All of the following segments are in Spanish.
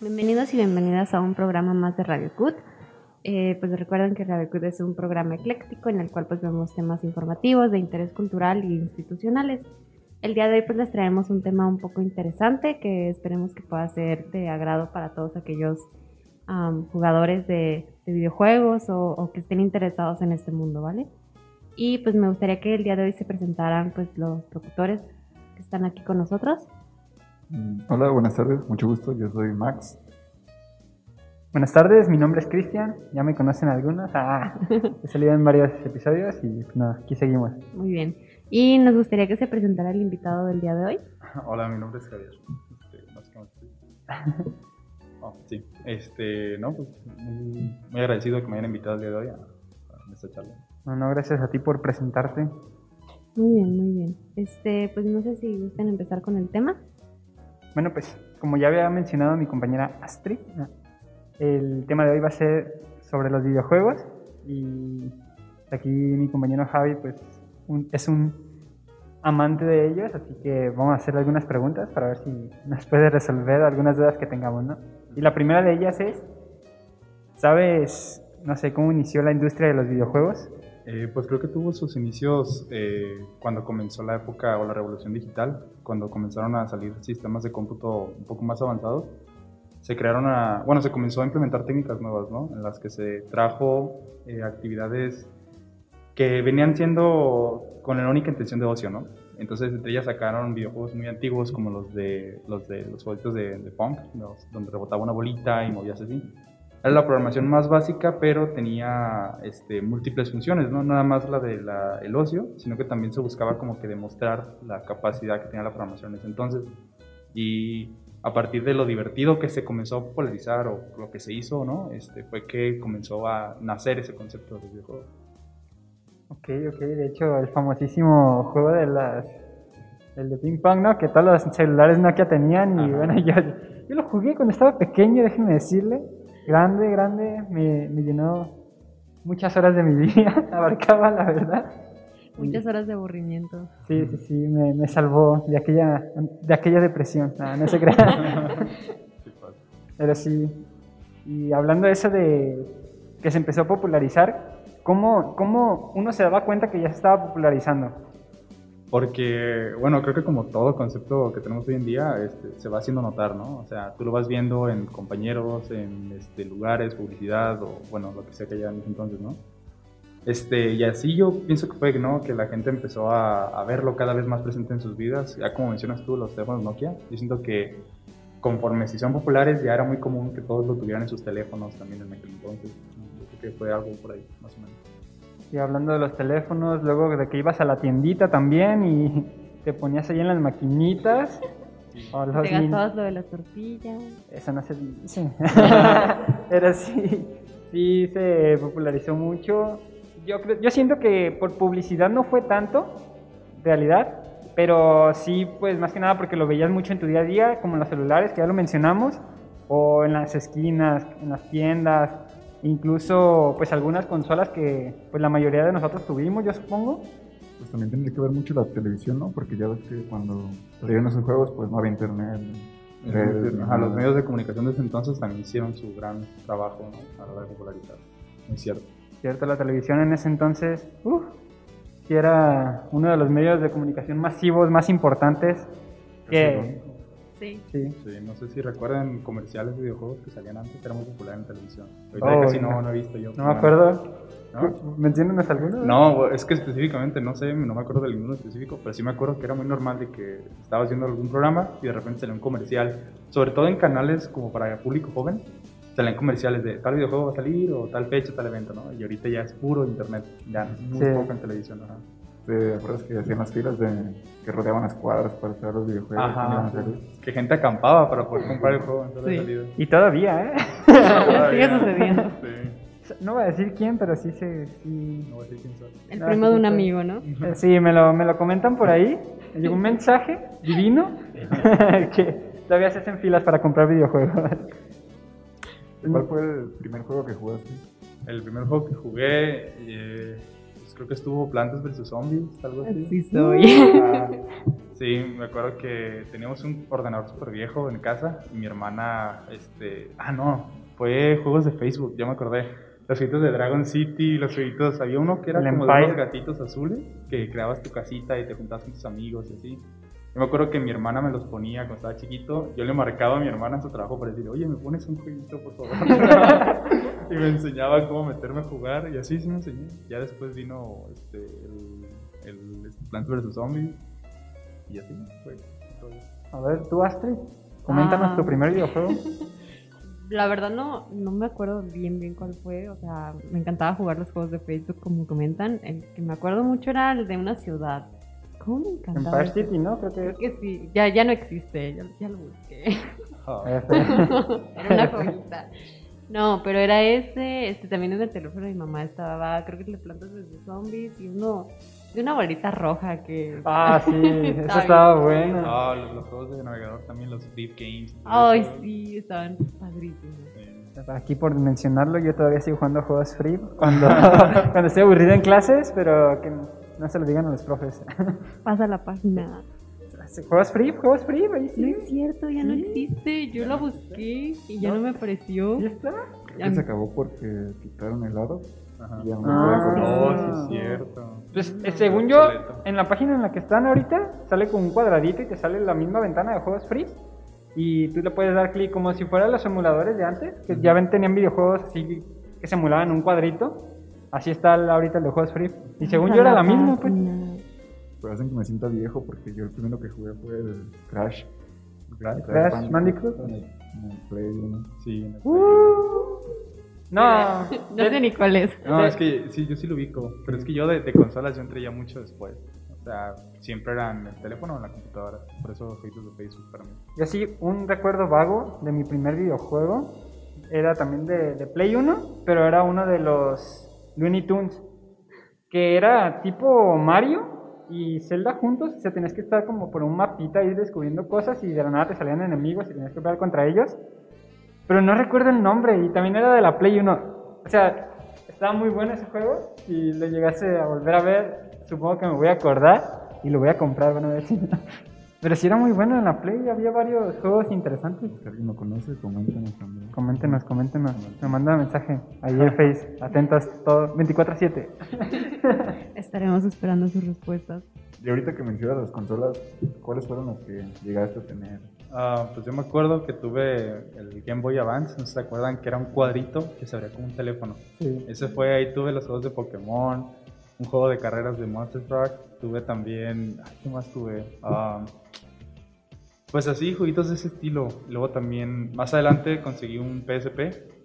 Bienvenidos y bienvenidas a un programa más de Radio CUT. Eh, pues recuerden que Radio CUT es un programa ecléctico en el cual pues vemos temas informativos de interés cultural e institucionales. El día de hoy pues les traemos un tema un poco interesante que esperemos que pueda ser de agrado para todos aquellos jugadores de, videojuegos o, o, que estén interesados en este mundo, ¿vale? Y pues me gustaría que el día de hoy se presentaran pues los locutores que están aquí con nosotros. Mm, hola, buenas tardes, mucho gusto, yo soy Max. Buenas tardes, mi nombre es Cristian, ya me conocen algunos, ah, he salido en varios episodios y pues nada, aquí seguimos. Muy bien, y nos gustaría que se presentara el invitado del día de hoy. Hola, mi nombre es Javier. Este, oh, sí, este, no, pues muy, agradecido que me hayan invitado el día de hoy a, a esta charla. No, no, gracias a ti por presentarte. Muy bien, muy bien. Este, pues no sé si gustan empezar con el tema. Bueno, pues como ya había mencionado mi compañera Astrid, el tema de hoy va a ser sobre los videojuegos y aquí mi compañero Javi pues es un amante de ellos, así que vamos a hacer algunas preguntas para ver si nos puede resolver algunas dudas que tengamos, ¿no? Y la primera de ellas es, ¿sabes, no sé, cómo inició la industria de los videojuegos? Eh, pues creo que tuvo sus inicios eh, cuando comenzó la época o la revolución digital, cuando comenzaron a salir sistemas de cómputo un poco más avanzados. Se crearon bueno, se comenzó a implementar técnicas nuevas, ¿no? En las que se trajo eh, actividades que venían siendo con la única intención de ocio, ¿no? Entonces, entre ellas sacaron videojuegos muy antiguos como los de los de los jueguitos de, de Punk, donde rebotaba una bolita y movías así era la programación más básica, pero tenía este, múltiples funciones, ¿no? Nada más la del el ocio, sino que también se buscaba como que demostrar la capacidad que tenía la programación en ese entonces. Y a partir de lo divertido que se comenzó a popularizar o lo que se hizo, ¿no? Este, fue que comenzó a nacer ese concepto de videojuego. Ok, ok, de hecho el famosísimo juego de las... El de ping pong, ¿no? Que todos los celulares Nokia tenían y bueno, yo, yo lo jugué cuando estaba pequeño, déjenme decirle grande, grande, me, me llenó muchas horas de mi vida, abarcaba la verdad. Muchas horas de aburrimiento. Sí, sí, sí, me, me salvó de aquella, de aquella depresión. No, no se crea. Pero sí. Y hablando de eso de que se empezó a popularizar, ¿cómo, ¿cómo uno se daba cuenta que ya se estaba popularizando? Porque, bueno, creo que como todo concepto que tenemos hoy en día este, se va haciendo notar, ¿no? O sea, tú lo vas viendo en compañeros, en este, lugares, publicidad o, bueno, lo que sea que haya en ese entonces, ¿no? Este, y así yo pienso que fue, ¿no? Que la gente empezó a, a, verlo cada vez más presente en sus vidas. Ya como mencionas tú, los teléfonos Nokia, yo siento que conforme se hicieron populares ya era muy común que todos lo tuvieran en sus teléfonos también en aquel entonces. Yo creo que fue algo por ahí, más o menos. Y hablando de los teléfonos, luego de que ibas a la tiendita también y te ponías ahí en las maquinitas. O los te gastabas lo de las tortillas. Eso no se dice. Pero sí, sí se popularizó mucho. Yo, creo, yo siento que por publicidad no fue tanto, realidad, pero sí, pues más que nada porque lo veías mucho en tu día a día, como en los celulares, que ya lo mencionamos, o en las esquinas, en las tiendas, incluso pues algunas consolas que pues la mayoría de nosotros tuvimos, yo supongo. Pues también tendría que ver mucho la televisión, ¿no? Porque ya ves que cuando salieron esos juegos pues no había internet. a los medios de comunicación de ese entonces también hicieron su gran trabajo ¿no? a la hora de popularizar. Es cierto. Cierto, la televisión en ese entonces, uff, sí era uno de los medios de comunicación masivos más importantes que, Sí. Sí. no sé si recuerdan comerciales de videojuegos que salían antes, que era muy popular en televisión. Ahorita oh, casi no, no, he visto yo. No me acuerdo. ¿No? ¿Mencionas alguno? No, es que específicamente, no sé, no me acuerdo de ninguno específico, pero sí me acuerdo que era muy normal de que estabas haciendo algún programa y de repente salía un comercial, sobre todo en canales como para público joven, salían comerciales de tal videojuego va a salir o tal fecha, tal evento, ¿no? Y ahorita ya es puro internet, ya muy poco en televisión, ¿no? ¿Te acuerdas que hacían las filas de, que rodeaban las cuadras para hacer los videojuegos? Ajá, que gente acampaba para poder comprar el juego en sí. Y todavía, ¿eh? Sigue sucediendo. Sí. No voy a decir quién, pero sí se... Sí. No voy a decir quién soy. El primo de un amigo, ¿no? Eh, sí, me lo, me lo comentan por ahí. Llegó un mensaje divino que todavía se hacen filas para comprar videojuegos. ¿Cuál fue el primer juego que jugaste? El primer juego que jugué... Eh creo que estuvo Plantas vs Zombies, algo así. Soy. Ah, sí, me acuerdo que teníamos un ordenador súper viejo en casa y mi hermana, este, ah no, fue juegos de Facebook, ya me acordé. Los jueguitos de Dragon City, los jueguitos, había uno que era El como de Empire. unos gatitos azules, que creabas tu casita y te juntabas con tus amigos y así. Yo me acuerdo que mi hermana me los ponía cuando estaba chiquito. Yo le marcaba a mi hermana en su trabajo para decirle, oye, ¿me pones un jueguito, por favor? y me enseñaba cómo meterme a jugar. Y así sí me enseñé. Ya después vino este, el, el este, Plants vs. Zombies. Y así fue. todo. A ver, tú, Astrid, coméntanos Ah. tu primer videojuego. La verdad no, no me acuerdo bien bien cuál fue, o sea, me encantaba jugar los juegos de Facebook como comentan. El que me acuerdo mucho era el de una ciudad. ¿Cómo me encantaba? Empire? City, ¿no? Creo que Creo es. que sí, ya, ya no existe, ya, ya lo busqué. Este, era una joyita. No, pero era ese, este también en el teléfono de mi mamá estaba, creo que de plantas de zombies y uno de una bolita roja que... Ah, sí, eso estaba bueno. Ah, los, los juegos de navegador también, los Flip Games. Ay, eso. sí, estaban padrísimos. Sí. Aquí por mencionarlo, yo todavía sigo jugando juegos free cuando, cuando estoy aburrido en clases, pero que no se lo digan a los profes. Pasa la página. ¿Juegos free? ¿Juegos free? Ahí No es cierto, ya no existe. Yo lo busqué y ya no me apareció. ¿Sí está? Creo que se acabó porque quitaron el oro. Ajá. Y ya no Ah. No, sí es cierto. Pues eh, según yo, en la página en la que están ahorita, sale con un cuadradito y te sale la misma ventana de juegos free. Y tú le puedes dar clic como si fueran los emuladores de antes, que ya ven, tenían videojuegos así que se emulaban un cuadrito. Así está el- ahorita el de juegos free. Y según yo era la misma, pues. Pero hacen que me sienta viejo porque yo el primero que jugué fue el Crash. Crash, Crash Bandicoot. En el, en el Play uno. Sí. en el No, No sé ni cuál es. No, es que sí, yo sí lo ubico. Pero es que yo de, de consolas yo entré ya mucho después. O sea, siempre eran en el teléfono o en la computadora. Por eso jueguitos de Facebook para mí. Yo sí, un recuerdo vago de mi primer videojuego era también de, de Play 1, pero era uno de los Looney Tunes, que era tipo Mario y Zelda juntos, o sea, tenías que estar como por un mapita ir descubriendo cosas y de la nada te salían enemigos y tenías que pelear contra ellos. Pero no recuerdo el nombre y también era de la Play 1. O sea, estaba muy bueno ese juego y lo llegase a volver a ver, supongo que me voy a acordar y lo voy a comprar, bueno, a ver si... Pero sí era muy bueno en la Play, había varios juegos interesantes. Si alguien lo conoce, coméntenos también. Coméntenos, coméntenos. Me manda mensaje. Ahí en Face. Atentos todo. 24-7. Estaremos esperando sus respuestas. Y ahorita que mencionas las consolas, ¿cuáles fueron las que llegaste a tener? Ah, pues yo me acuerdo que tuve el Game Boy Advance. No sé si se acuerdan que era un cuadrito que se abría como un teléfono. Sí. Ese fue, ahí tuve los juegos de Pokémon, un juego de carreras de Monster Truck, tuve también, ay, ¿qué más tuve? Ah, pues así, jueguitos de ese estilo. Luego también, más adelante conseguí un PSP,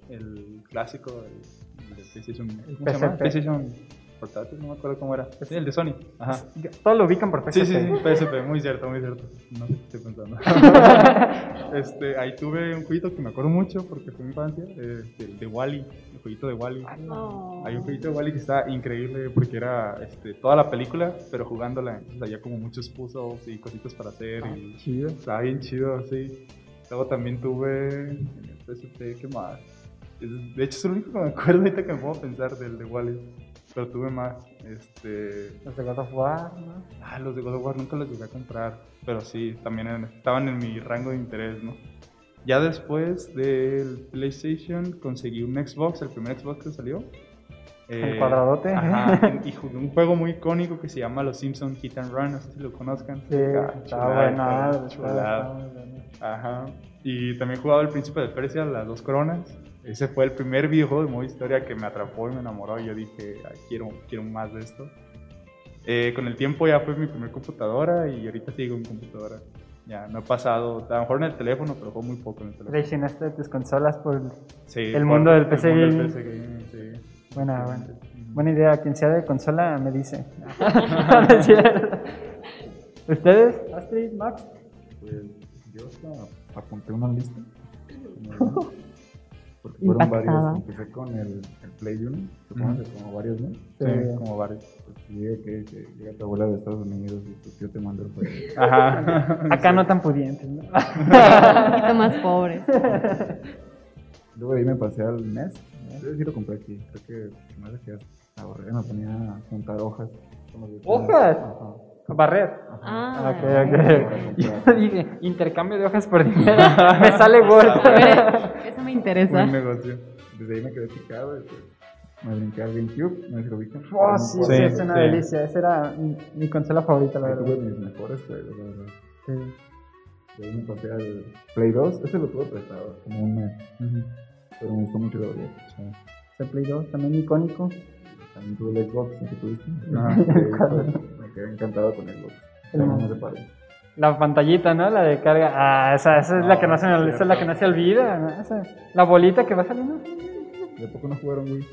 el clásico, el, el de PlayStation, ¿cómo se llama? PlayStation portátil, no me acuerdo cómo era. Sí, el de Sony. Ajá. Todos lo ubican por PSP. Sí, sí, sí, PSP, muy cierto, muy cierto. No sé qué estoy pensando. este, ahí tuve un jueguito que me acuerdo mucho porque fue mi infancia, este, el de Wally, el jueguito de Wally. Oh. Hay un jueguito de Wally que está increíble porque era este, toda la película, pero jugándola. Entonces había como muchos puzzles y cositas para hacer. y Chido. estaba bien chido, sí. Luego también tuve en el PSP, ¿qué más? De hecho, es lo único que me acuerdo ahorita que me puedo pensar del de Wally. Pero tuve más. Este, Los de God of War, ¿no? Ah, los de God of War nunca los llegué a comprar, pero sí, también en- estaban en mi rango de interés, ¿no? Ya después del PlayStation conseguí un Xbox, el primer Xbox que salió. El cuadradote. Ajá, y, jugué un juego muy icónico que se llama Los Simpsons Hit and Run, no sé si lo conozcan. Sí, Ah, muy bueno. Ajá. Y también jugaba El Príncipe de Persia, Las Dos Coronas. Ese fue el primer videojuego de modo historia que me atrapó y me enamoró. Y yo dije, "Ay, quiero, quiero más de esto. Eh, con el tiempo ya fue mi primer computadora y ahorita sigo en computadora. Ya, no he pasado, a lo mejor en el teléfono, pero juego muy poco en el teléfono. Traicionaste tus consolas por... Sí, el por- mundo del PC el mundo del gaming. PC gaming, sí. Buena, buena. Buena idea. Quien sea de consola me dice. ¿Ustedes? Astrid, Max. Pues yo hasta apunté una lista. Porque fueron Impactada. varios. Empecé con el, el Play 1, supongo que como varios, ¿no? Sí, como varios. Pues llega que, que llega tu abuela de Estados Unidos y tu tío te manda el juego. Ajá. Acá no tan pudientes, ¿no? Un poquito más pobres. Luego de ahí me pasé al NES, Yo sí lo compré aquí. Creo que más de que ahorré, me ponía a juntar hojas. ¿Hojas? Ajá. Barrer. Ah, Ok, ok. Yo dije, intercambio de hojas por dinero. me sale ver, eso me interesa. Buen negocio. Desde ahí me quedé picado. y pues, me brinqué al GameCube. No lo ubican. Oh, sí, Sí, sí, es una sí. delicia. Esa era mi, mi consola favorita, la Ahí tuve verdad. mis mejores juegos, la verdad. Sí. De ahí me pasé al Play 2. Ese lo tuve prestado como un mes. Pero me gustó mucho la verdad. Se Play 2, también icónico. También tuve el Xbox, el que Sí, quedé encantado con el. El- No. La pantallita, ¿no? La de carga. Ah, esa, esa es la que no se, esa es la que no se olvida. ¿no? Esa- la bolita que va saliendo. ¿De poco no jugaron Wii?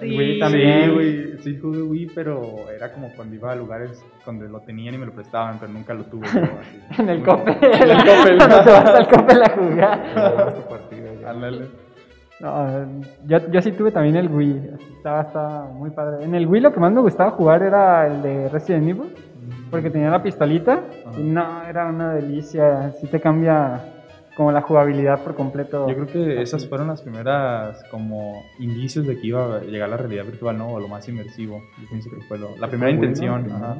El Wii Sí, también. güey. Sí, jugué Wii, pero era como cuando iba a lugares donde lo tenían y me lo prestaban, pero nunca lo tuve. En el cope. En el Coppel. Cuando te vas al cope a jugar. Jugabas No, yo, yo sí tuve también el Wii. Estaba, estaba muy padre. En el Wii lo que más me gustaba jugar era el de Resident Evil. Porque tenía la pistolita. Y no, era una delicia. Sí te cambia como la jugabilidad por completo. Yo creo que esas fueron las primeras como indicios de que iba a llegar la realidad virtual, ¿no? O lo más inmersivo. Yo pienso que fue lo- la primera intención. Ajá.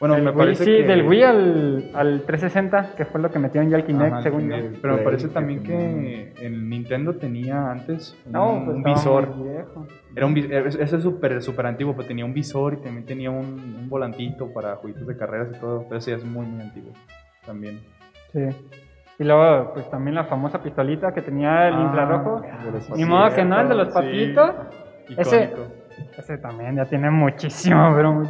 Bueno, El me Wii, parece sí, que... del Wii al, al 360, que fue lo que metieron ya al Kinect, Ajá, según yo. Pero me parece también que el Nintendo tenía antes un, No, pues un visor. viejo. Era un, vis- ese es súper super antiguo, pero tenía un visor y también tenía un, un volantito para jueguitos de carreras y todo. Pero sí, es muy, muy antiguo también. Sí. Y luego, pues también la famosa pistolita que tenía el Ah, infrarrojo. de los Ni modo que no, el de los Sí. patitos. Ese- Icónico. Ese también ya tiene muchísimo, pero muy-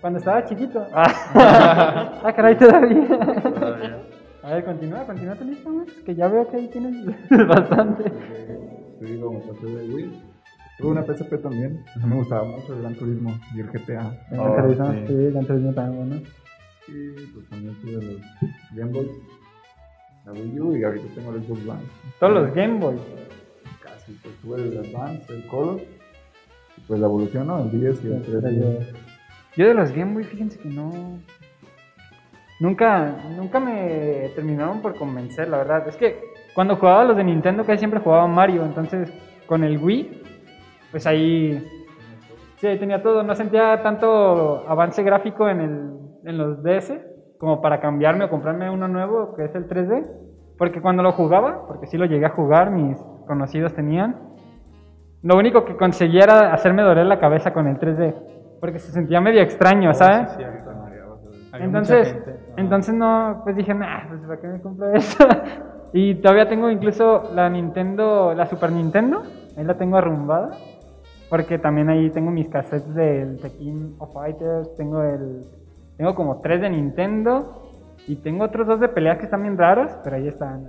Cuando estaba chiquito. Ah, ah caray, todavía. Todavía. A ver, continúa, continúa tu lista, Max, que ya veo que ahí tienes bastante. Te digo, me pasé de Wii. Tuve una PSP también. A mí me gustaba mucho el Gran Turismo y el GTA. El Oh, Gran Turismo, sí. sí, el Gran Turismo también, bueno. Y pues también tuve los Game Boy, la Wii U y ahorita tengo el Xbox One. Todos los Game Boy. Casi, pues tuve el Advance, el Color. y Pues la evolución, ¿no? El 10 y el 3DS. Yo de los Game fíjense que no. Nunca, nunca me terminaron por convencer, la verdad. Es que cuando jugaba los de Nintendo, casi siempre jugaba Mario. Entonces, con el Wii, pues ahí. Sí, tenía todo. No sentía tanto avance gráfico en, el, en los DS como para cambiarme o comprarme uno nuevo, que es el 3D. Porque cuando lo jugaba, porque sí lo llegué a jugar, mis conocidos tenían. Lo único que conseguía era hacerme doler la cabeza con el 3D. Porque se sentía medio extraño, ¿sabes? Sí, Entonces, entonces no, pues dije, nah, pues ¿para qué me compro eso? y todavía tengo incluso la Nintendo, la Super Nintendo, ahí la tengo arrumbada. Porque también ahí tengo mis cassettes del King of Fighters, tengo el, tengo como tres de Nintendo y tengo otros dos de peleas que están bien raros, pero ahí están.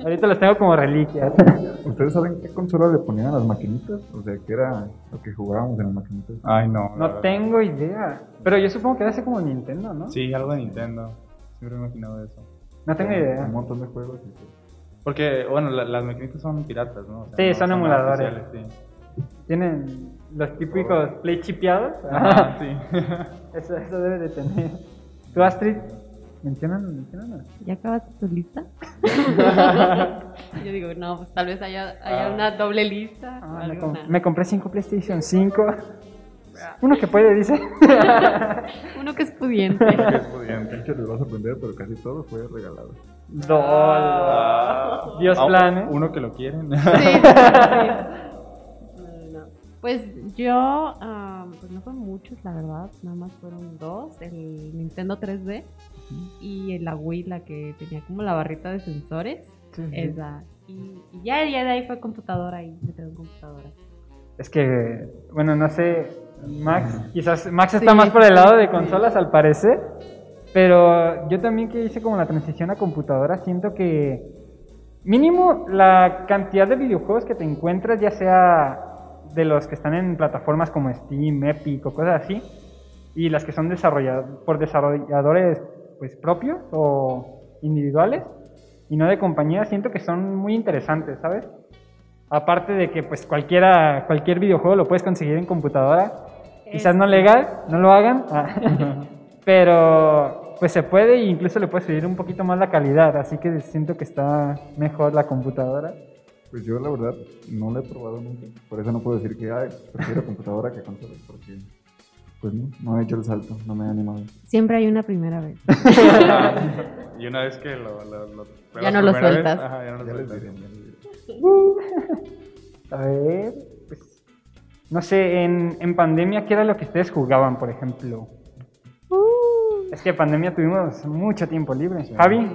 Ahorita los tengo como reliquias. ¿Ustedes saben qué consola le ponían a las maquinitas? O sea, ¿qué era lo que jugábamos en las maquinitas? Ay, no. No verdad. tengo idea. Pero yo supongo que era así como Nintendo, ¿no? Sí, algo de Nintendo. Siempre me he imaginado eso. No tengo idea. Un montón de juegos. y pues, Porque, bueno, la- las maquinitas son piratas, ¿no? O sea, Sí, no son emuladores. sí. Tienen los típicos play chipeados. Ajá, sí. eso, eso debe de tener. ¿Tú, Astrid? ¿Mencionan? mencionan? ¿Ya acabaste tu lista? Yo digo, no, pues tal vez haya, haya Ah. una doble lista. Ah, me, alguna. com- me compré cinco PlayStation 5. Uno que puede, dice. Uno que es pudiente. Qué pudiente. De hecho, les va a sorprender, pero casi todo fue regalado. Dol. Dios Ah, plane. Uno que lo quieren. Sí, sí, sí. No. Pues yo, ah, pues no fueron muchos, la verdad, nada más fueron dos, el Nintendo 3D y la Wii, la que tenía como la barrita de sensores, Sí, sí. esa. Y, y ya, ya de ahí fue computadora y me quedé en computadora. Es que, bueno, no sé, Max, quizás Max está Sí, más por el lado de consolas al parecer, pero yo también que hice como la transición a computadora, siento que mínimo la cantidad de videojuegos que te encuentras, ya sea de los que están en plataformas como Steam, Epic o cosas así, y las que son desarrolladas por desarrolladores pues propios o individuales y no de compañía, siento que son muy interesantes, ¿sabes? Aparte de que pues cualquiera, cualquier videojuego lo puedes conseguir en computadora. Quizás no legal, no lo hagan. ah, pero pues se puede e incluso le puedes subir un poquito más la calidad. Así que siento que está mejor la computadora. Pues yo la verdad no lo he probado nunca. Por eso no puedo decir que ay, prefiero computadora que consola. Porque pues no, no he hecho el salto, no me he animado. Siempre hay una primera vez. y una vez que lo, lo, lo Ya no lo vez, sueltas. ajá, ya no lo Ya les sueltas. diré, ya les diré. A ver, pues, no sé, en, en pandemia, ¿qué era lo que ustedes jugaban, por ejemplo? Es que en pandemia tuvimos mucho tiempo libre. Javi,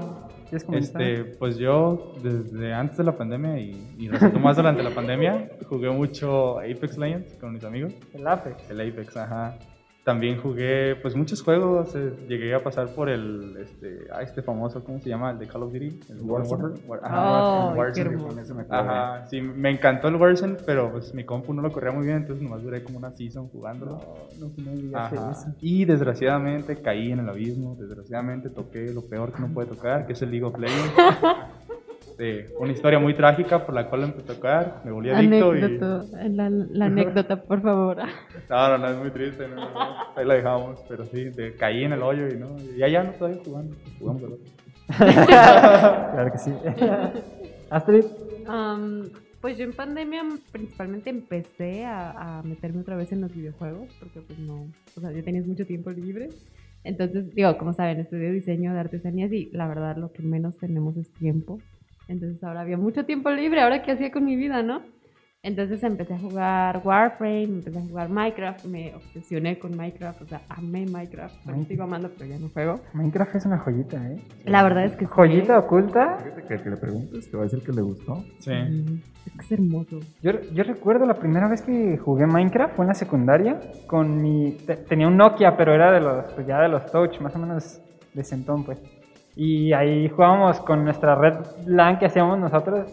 ¿quieres comentar? Este, pues yo desde antes de la pandemia y, y resultó más durante la pandemia, jugué mucho Apex Legends con mis amigos. El Apex. El Apex, ajá. También jugué pues muchos juegos, eh, llegué a pasar por el este, ah, este famoso, ¿cómo se llama? El de Call of Duty, el Warzone. War- Oh, ajá, qué Warzone. Ajá, sí, me encantó el Warzone, pero pues mi compu no lo corría muy bien, entonces nomás duré como una season jugándolo. No, no digas Ajá. eso. Y desgraciadamente caí en el abismo, desgraciadamente toqué lo peor que no puede tocar, que es el League of Legends. Eh, una historia muy trágica por la cual empecé a tocar, me volví adicto y... Anécdota, la, la anécdota, por favor. No, no, no, es muy triste, no, ahí la dejamos, pero sí, de- caí en el hoyo y no, y ya ya no estoy jugando, jugamos al otro. Claro que sí. Astrid, Am, pues yo en pandemia principalmente empecé a, a meterme otra vez en los videojuegos, porque pues no, o sea, yo tenía mucho tiempo libre. Entonces, digo, como saben, estudio diseño de artesanías y la verdad lo que menos tenemos es tiempo. Entonces ahora había mucho tiempo libre, ahora qué hacía con mi vida, ¿no? Entonces empecé a jugar Warframe, empecé a jugar Minecraft, me obsesioné con Minecraft, o sea, amé Minecraft, pero sigo amando, pero ya no juego. Minecraft es una joyita, ¿eh? La verdad es que sí. Joyita oculta. Fíjate que el que le preguntes te va a decir que le gustó. Sí. Sí, Es que es hermoso. Yo, yo recuerdo la primera vez que jugué Minecraft fue en la secundaria con mi te- tenía un Nokia pero era de los pues ya de los touch más o menos de centón pues y ahí jugábamos con nuestra red LAN que hacíamos nosotros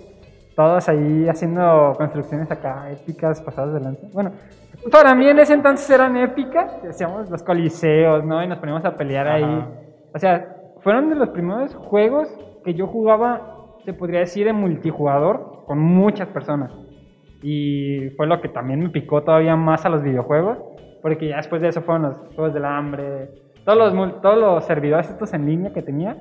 todos ahí haciendo construcciones acá épicas pasadas de lanza. Bueno para mí en ese entonces eran épicas hacíamos los coliseos no y nos poníamos a pelear ahí. Ajá. o sea fueron de los primeros juegos que yo jugaba se podría decir en multijugador con muchas personas. Y fue lo que también me picó todavía más a los videojuegos, porque ya después de eso fueron los Juegos del Hambre, todos los, todos los servidores estos en línea que tenía.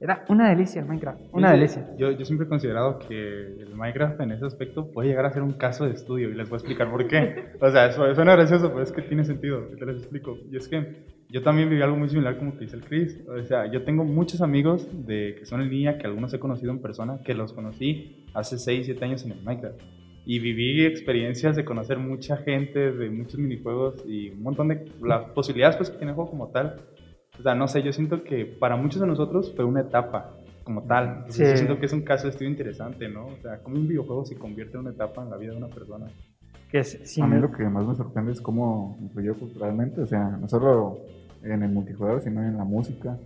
Era una delicia el Minecraft, una Yo- delicia. Yo, yo siempre he considerado que el Minecraft en ese aspecto puede llegar a ser un caso de estudio y les voy a explicar por qué. O sea, eso suena gracioso, pero es que tiene sentido, te les explico. Y es que yo también viví algo muy similar como que dice el Chris. O sea, yo tengo muchos amigos de, que son en línea, que algunos he conocido en persona, que los conocí hace 6, 7 años en el Minecraft. Y viví experiencias de conocer mucha gente, de muchos minijuegos y un montón de las posibilidades pues, que tiene el juego como tal. O sea, no sé, yo siento que para muchos de nosotros fue una etapa como tal. Entonces, Sí. Yo siento que es un caso de estudio interesante, ¿no? O sea, como un videojuego se convierte en una etapa en la vida de una persona. Que es, sí, a mí me- lo que más me sorprende es cómo influyó culturalmente, o sea, no solo en el multijugador, sino en la música,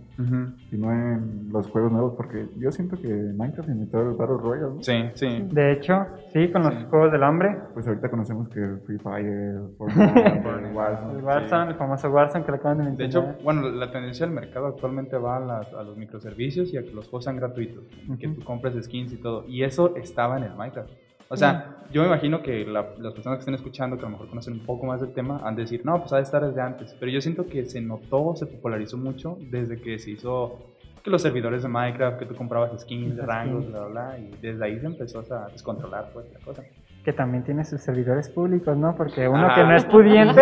sino en los juegos nuevos, porque yo siento que Minecraft inventó el Battle Royale, ¿no? Sí, sí. de hecho, sí, con los Sí. Juegos del Hambre, Pues ahorita conocemos que Free Fire, Fortnite, el Warzone. Warzone, el famoso Warzone que le acaban de De mencionar. hecho, bueno, la tendencia del mercado actualmente va a, las- a los microservicios y a que los juegos sean gratuitos, que tú compres skins y todo. Y eso estaba en el Minecraft. O sea, yo me imagino que la- las personas que estén escuchando, que a lo mejor conocen un poco más del tema, han de decir, no, pues ha de estar desde antes. Pero yo siento que se notó, se popularizó mucho desde que se hizo que los servidores de Minecraft, que tú comprabas skins, Las rangos, skins. bla, bla, bla, y desde ahí se empezó a descontrolar pues la cosa. que también tiene sus servidores públicos, ¿no? Porque uno Ajá. que no es pudiente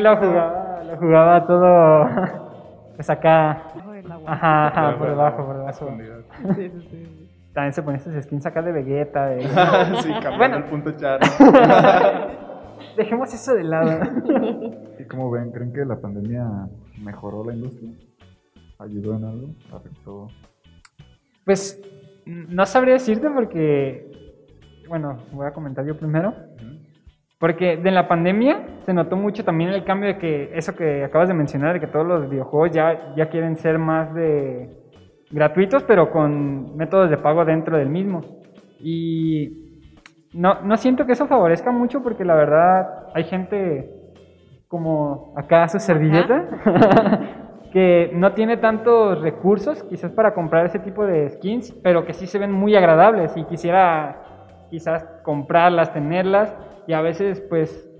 lo jugaba, lo jugaba todo pues acá, ajá, ajá, por debajo, por debajo. Sí, sí, sí. También se ponía sus skins acá de Vegeta, de... sí, cambiando Bueno. el punto char. Dejemos eso de lado. ¿Y cómo ven? ¿Creen que la pandemia mejoró la industria? ¿Ayudó en algo? ¿Afectó? Pues no sabría decirte porque, bueno, voy a comentar yo primero. Porque de la pandemia se notó mucho también el cambio de que eso que acabas de mencionar, de que todos los videojuegos ya, ya quieren ser más de gratuitos, pero con métodos de pago dentro del mismo. Y no, no siento que eso favorezca mucho porque la verdad hay gente como acá su servilleta que no tiene tantos recursos quizás para comprar ese tipo de skins, pero que sí se ven muy agradables y quisiera quizás comprarlas, tenerlas y a veces pues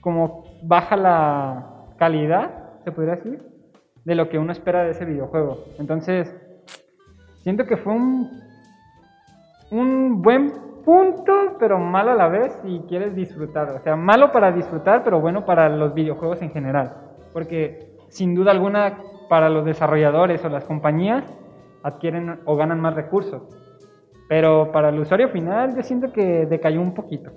como baja la calidad, se podría decir, de lo que uno espera de ese videojuego. Entonces, siento que fue un, un buen punto, pero malo a la vez si quieres disfrutar. O sea, malo para disfrutar, pero bueno para los videojuegos en general. Porque sin duda alguna, para los desarrolladores o las compañías, adquieren o ganan más recursos. Pero para el usuario final, yo siento que decayó un poquito.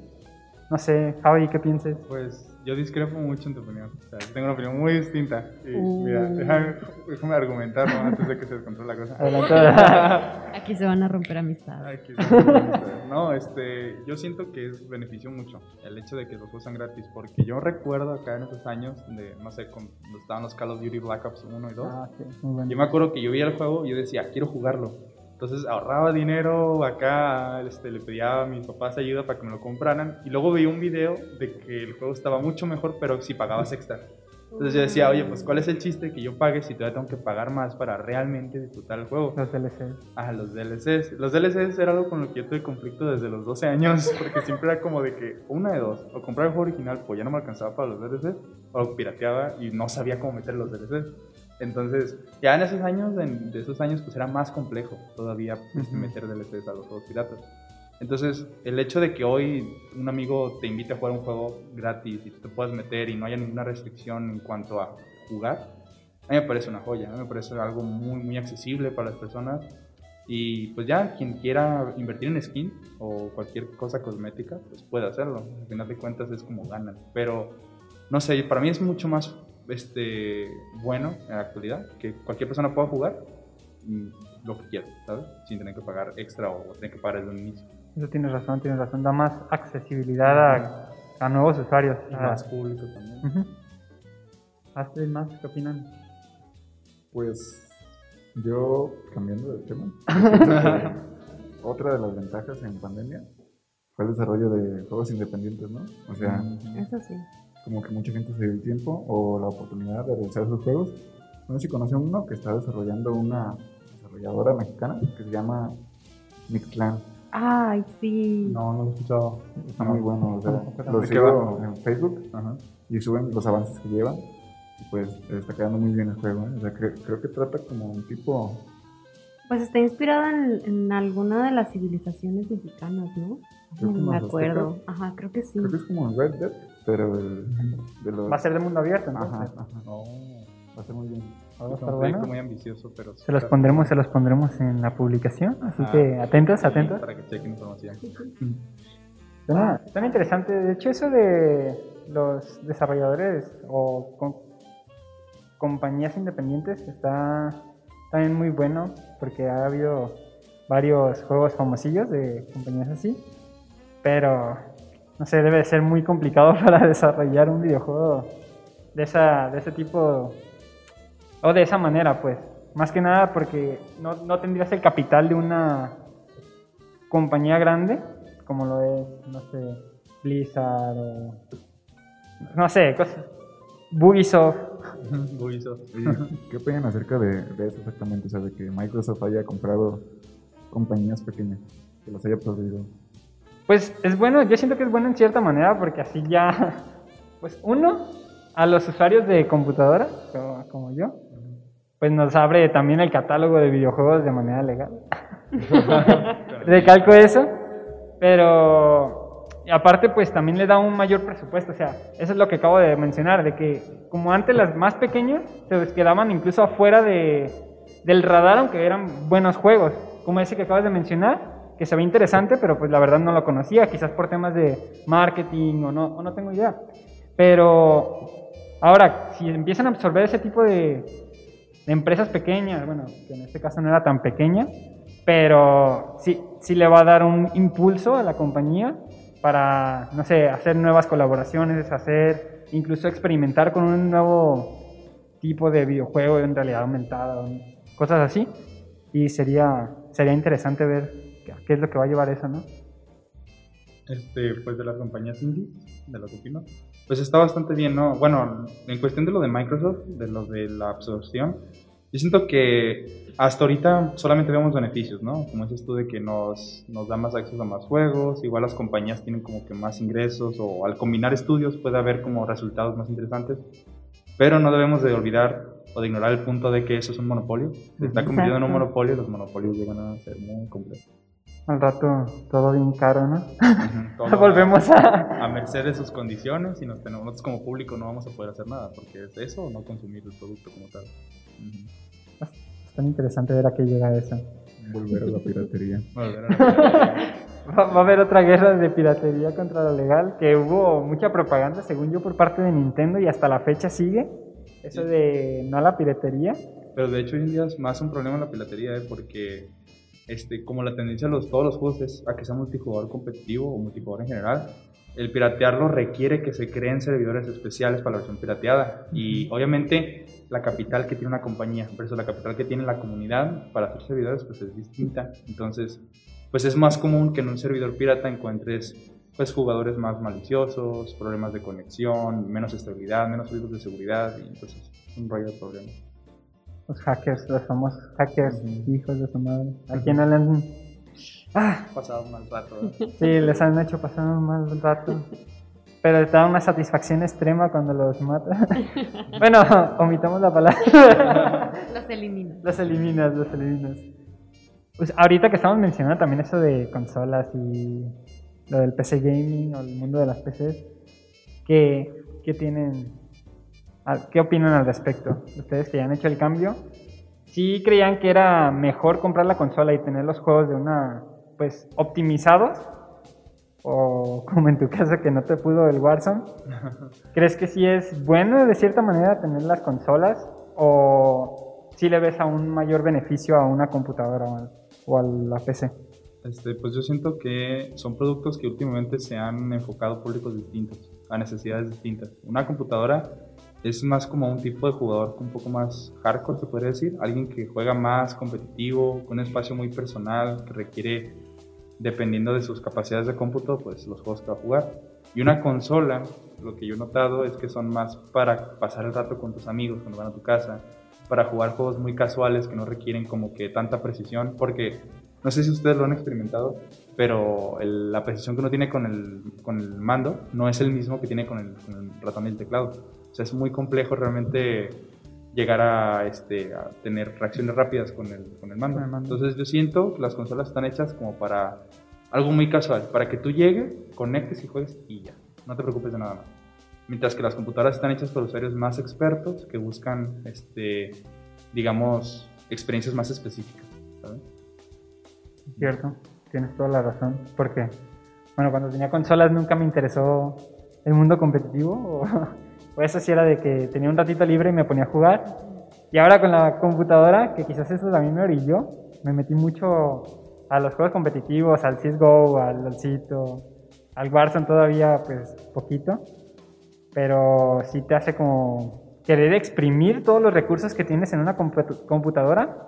No sé, Javi, ¿qué pienses? Pues yo discrepo mucho en tu opinión. O sea, tengo una opinión muy distinta. Y mira, déjame, déjame argumentar ¿no? antes de que se descontrole la cosa. Aquí se van a romper amistades. Aquí se descontrola la cosa. No, este, yo siento que es beneficio mucho el hecho de que los juegos sean gratis. Porque yo recuerdo acá en esos años, de, no sé, cuando estaban los Call of Duty Black Ops 1 y 2. Ah, sí, muy bueno. Yo me acuerdo que yo veía el juego y yo decía, quiero jugarlo. Entonces ahorraba dinero acá, este, le pedía a mis papás ayuda para que me lo compraran. Y luego veía un video de que el juego estaba mucho mejor, pero si pagabas extra. Entonces yo decía, oye, pues ¿cuál es el chiste que yo pague si todavía tengo que pagar más para realmente disfrutar el juego? Los DLC. Ah, los DLCs. Los DLCs era algo con lo que yo tuve conflicto desde los 12 años, porque siempre era como de que una de dos, o compraba el juego original, pues ya no me alcanzaba para los DLCs, o pirateaba y no sabía cómo meter los DLCs. Entonces, ya en esos años, en- de esos años, pues era más complejo todavía pues, Ujú. meter DLCs a los juegos piratas. Entonces, el hecho de que hoy un amigo te invite a jugar un juego gratis y te puedas meter y no haya ninguna restricción en cuanto a jugar, a mí me parece una joya, a mí me parece algo muy, muy accesible para las personas. Y pues ya, quien quiera invertir en skin o cualquier cosa cosmética, pues puede hacerlo. Al final de cuentas es como ganan. Pero, no sé, para mí es mucho más este, bueno en la actualidad que cualquier persona pueda jugar mm, lo que quiera, ¿sabes? Sin tener que pagar extra o tener que pagar desde un inicio. Eso tienes razón, tienes razón. Da más accesibilidad a, a nuevos usuarios. Y Ah, más público también. ujú. Astrid, más, ¿qué opinan? Pues yo, cambiando de tema, otra de las ventajas en pandemia fue el desarrollo de juegos independientes, ¿no? O sea, Eso sí. Como que mucha gente se dio el tiempo o la oportunidad de realizar sus juegos. No sé si conocen uno que está desarrollando una desarrolladora mexicana que se llama Mixclan. Ay, sí. No, no lo he escuchado. Está muy bueno, o sea, ¿De lo sigo en Facebook Ajá. y suben los avances que llevan. Y pues está quedando muy bien el juego, ¿eh? O sea, cre- creo que trata como un tipo Pues está inspirado en, en alguna de las civilizaciones mexicanas, ¿no? Creo que No me acuerdo. Ajá, creo que sí. Creo que es como Red Dead, pero el, de los... Va a ser de mundo abierto, Ajá, entonces. ajá. No. Va a ser muy bien. Va a Es estar un proyecto bueno. muy ambicioso, pero... Se los pondremos, se los pondremos en la publicación, así Ajá. que atentos, atentos. Para que chequen información. Suena, suena interesante. De hecho, eso de los desarrolladores o com- compañías independientes está también muy bueno porque ha habido varios juegos famosillos de compañías así. Pero, no sé, debe de ser muy complicado para desarrollar un videojuego de, esa, de ese tipo o de esa manera, pues. Más que nada porque no, no tendrías el capital de una compañía grande, como lo es, no sé, Blizzard o. No sé, cosas. Ubisoft. Ubisoft. Oye, ¿Qué opinan acerca de, de eso exactamente? O sea, de que Microsoft haya comprado compañías pequeñas, que las haya absorbido. Pues es bueno, yo siento que es bueno en cierta manera porque así ya. Pues uno, a los usuarios de computadora, como, yo, pues nos abre también el catálogo de videojuegos de manera legal. Recalco eso, pero aparte pues también le da un mayor presupuesto, o sea, eso es lo que acabo de mencionar, de que como antes las más pequeñas se quedaban incluso afuera de, del radar, aunque eran buenos juegos, como ese que acabas de mencionar, que se ve interesante, pero pues la verdad no lo conocía, quizás por temas de marketing o no, o no tengo idea. Pero ahora, si empiezan a absorber ese tipo de, de empresas pequeñas, bueno, que en este caso no era tan pequeña, pero sí, sí le va a dar un impulso a la compañía para, no sé, hacer nuevas colaboraciones, hacer, incluso experimentar con un nuevo tipo de videojuego en realidad aumentada, cosas así. Y sería, sería interesante ver qué- es lo que va a llevar eso, ¿no? este, pues de las compañías indie, de lo que opino, pues está bastante bien, ¿no? Bueno, en cuestión de lo de Microsoft, de lo de la absorción, yo siento que hasta ahorita solamente vemos beneficios, ¿no? Como dices tú, de que nos, nos da más acceso a más juegos, igual las compañías tienen como que más ingresos, o al combinar estudios puede haber como resultados más interesantes, pero no debemos de olvidar o de ignorar el punto de que eso es un monopolio, se está convirtiendo en un monopolio, los monopolios llegan a ser muy complejos. Al rato todo bien caro, ¿no? Todo Volvemos a... a merced de sus condiciones y nos tenemos, nosotros como público no vamos a poder hacer nada porque es eso o no consumir el producto como tal. Ujú. Es tan interesante ver a qué llega eso. Volver a la piratería. Volver a la- Va, va a haber otra guerra de piratería contra lo legal, que hubo mucha propaganda, según yo, por parte de Nintendo y hasta la fecha sigue. Eso de no a la piratería. Pero de hecho hoy en día es más un problema la piratería, ¿eh? porque este, como la tendencia de los, todos los juegos es a que sea multijugador competitivo o multijugador en general, el piratearlo requiere que se creen servidores especiales para la versión pirateada. Y obviamente la capital que tiene una compañía versus la capital que tiene la comunidad para hacer servidores pues es distinta. Entonces, pues es más común que en un servidor pirata encuentres pues jugadores más maliciosos, problemas de conexión, menos estabilidad, menos riesgos de seguridad y entonces es un rollo de problemas. Los hackers, los famosos hackers, hijos de su madre. ¿A quién no le han... Ah, Pasado un mal rato. ¿verdad? sí, les han hecho pasar un mal rato. Pero les da una satisfacción extrema cuando los matan. bueno, omitamos la palabra. Los elimino. los eliminas, los eliminas. Pues ahorita que estamos mencionando también eso de consolas y lo del PC gaming o el mundo de las PCs, ¿qué, qué tienen? Al- ¿Qué opinan al respecto? Ustedes que ya han hecho el cambio, ¿sí creían que era mejor comprar la consola y tener los juegos de una, pues, optimizados? O como en tu caso que no te pudo el Warzone, ¿crees que sí es bueno de cierta manera tener las consolas? ¿O sí le ves a un mayor beneficio a una computadora o a- o a la PC? Este, pues yo siento que son productos que últimamente se han enfocado a públicos distintos, a necesidades distintas. Una computadora es más como un tipo de jugador un poco más hardcore, se podría decir, alguien que juega más competitivo, con un espacio muy personal, que requiere, dependiendo de sus capacidades de cómputo, pues los juegos que va a jugar. Y una consola, lo que yo he notado es que son más para pasar el rato con tus amigos cuando van a tu casa, para jugar juegos muy casuales que no requieren como que tanta precisión, porque no sé si ustedes lo han experimentado, pero la precisión que uno tiene con el, con el mando no es el mismo que tiene con el, con el ratón y el teclado. O sea, es muy complejo realmente llegar a, este, a tener reacciones rápidas con el, con el mando. Entonces yo siento que las consolas están hechas como para algo muy casual, para que tú llegues, conectes y juegues y ya. No te preocupes de nada más. Mientras que las computadoras están hechas por usuarios más expertos que buscan, este, digamos, experiencias más específicas. ¿sabes? Cierto, tienes toda la razón. Porque, bueno, cuando tenía consolas nunca me interesó el mundo competitivo. O, o eso sí era de que tenía un ratito libre y me ponía a jugar. Y ahora con la computadora, que quizás eso también me orilló, me metí mucho a los juegos competitivos, al CSGO, al LoLcito, al Warzone todavía, pues, poquito. Pero sí te hace como querer exprimir todos los recursos que tienes en una computadora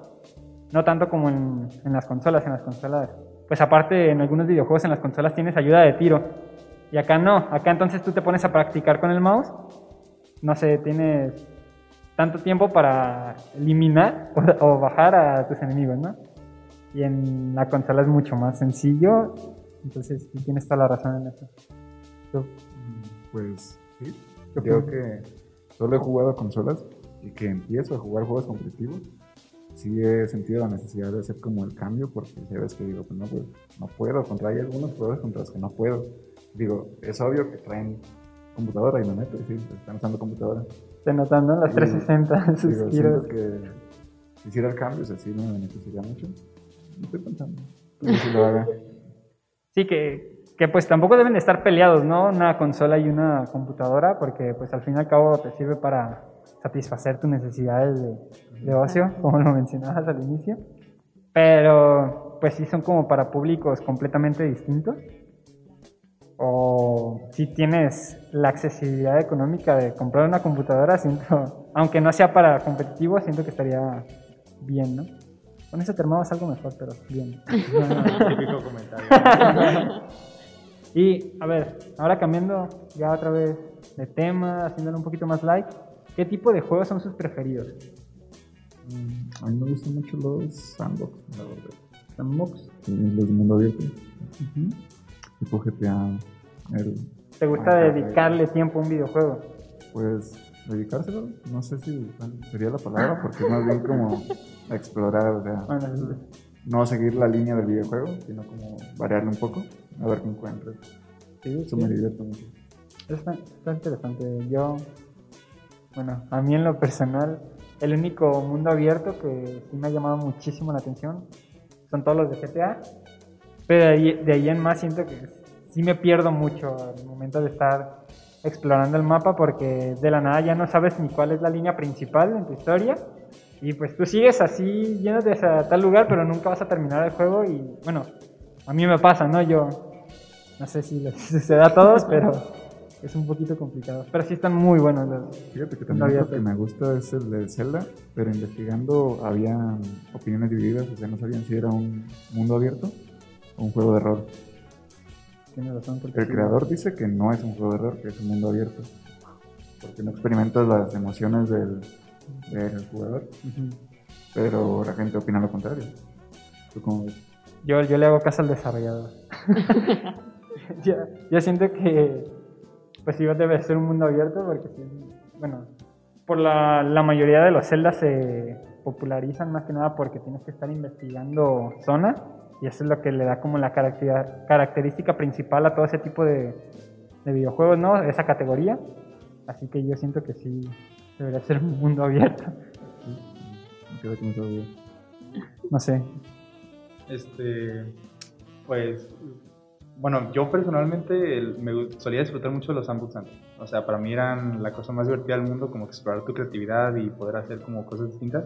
no tanto como en, en las consolas. En las consolas, pues aparte en algunos videojuegos en las consolas tienes ayuda de tiro. Y acá no. Acá entonces tú te pones a practicar con el mouse. No sé, tienes tanto tiempo para eliminar o, o bajar a tus enemigos, ¿no? Y en la consola es mucho más sencillo. Entonces sí tienes toda la razón en eso. Tú, Pues sí. ¿Qué Yo opinas? que solo he jugado consolas y que empiezo a jugar juegos competitivos, sí he sentido la necesidad de hacer como el cambio porque ya ves que digo, pues no, pues, no puedo, contra hay algunos juegos contra los que no puedo. Digo, es obvio que traen computadora y me meto y sí, están usando computadora. Te notando las Sí. 360 sus Digo, siento que si hiciera el cambio, o sea, sí me beneficiaría mucho. Estoy pensando. No sé si lo haga. Sí, que, que pues tampoco deben de estar peleados, ¿no? Una consola y una computadora, porque pues al fin y al cabo te sirve para satisfacer tus necesidades de, de ocio, como lo mencionabas al inicio. Pero pues sí son como para públicos completamente distintos. O si tienes la accesibilidad económica de comprar una computadora, siento, aunque no sea para competitivo, siento que estaría bien, ¿no? Con eso te armabas algo mejor, pero bien. Típico comentario. Y, a ver, ahora cambiando ya otra vez de tema, haciéndolo un poquito más light, ¿qué tipo de juegos son sus preferidos? Mm, A mí me gustan mucho los sandbox, la verdad. ¿Sandbox? Los de mundo abierto. Tipo GTA. El, ¿Te gusta dedicarle tiempo a un videojuego? pues, dedicárselo, no sé si sería la palabra, porque es más bien como explorar, o sea, Bueno, no seguir la línea del videojuego, sino como variarle un poco, a ver qué encuentras. Sí, Eso sí. me divierte mucho. Está, está interesante. Yo, bueno, a mí en lo personal, el único mundo abierto que sí me ha llamado muchísimo la atención son todos los de GTA. Pero de ahí, de ahí en más siento que sí me pierdo mucho al momento de estar explorando el mapa porque de la nada ya no sabes ni cuál es la línea principal en tu historia. Y pues tú sigues así yéndote hacia tal lugar, pero nunca vas a terminar el juego. Y bueno, a mí me pasa, ¿no? Yo no sé si les sucede a todos, pero es un poquito complicado. Pero sí están muy buenos los. Fíjate que también lo que me gusta es el de Zelda, pero investigando había opiniones divididas, o sea, no sabían si era un mundo abierto un juego de rol. Tienes razón. Porque El sí, creador dice que no es un juego de rol, que es un mundo abierto, porque no experimentas las emociones del, del jugador, pero la gente opina lo contrario. ¿Tú cómo ves? Yo, yo le hago caso al desarrollador. yo, yo siento que, pues sí, debe ser un mundo abierto porque, bueno, por la, la mayoría de los celdas se popularizan más que nada porque tienes que estar investigando zonas y eso es lo que le da como la caracter- característica principal a todo ese tipo de, de videojuegos, ¿no? Esa categoría. Así que yo siento que sí debería ser un mundo abierto. Con esa duda. No sé. Este, pues, bueno, yo personalmente me solía disfrutar mucho de los sandbox antes. O sea, para mí eran la cosa más divertida del mundo, como explorar tu creatividad y poder hacer como cosas distintas.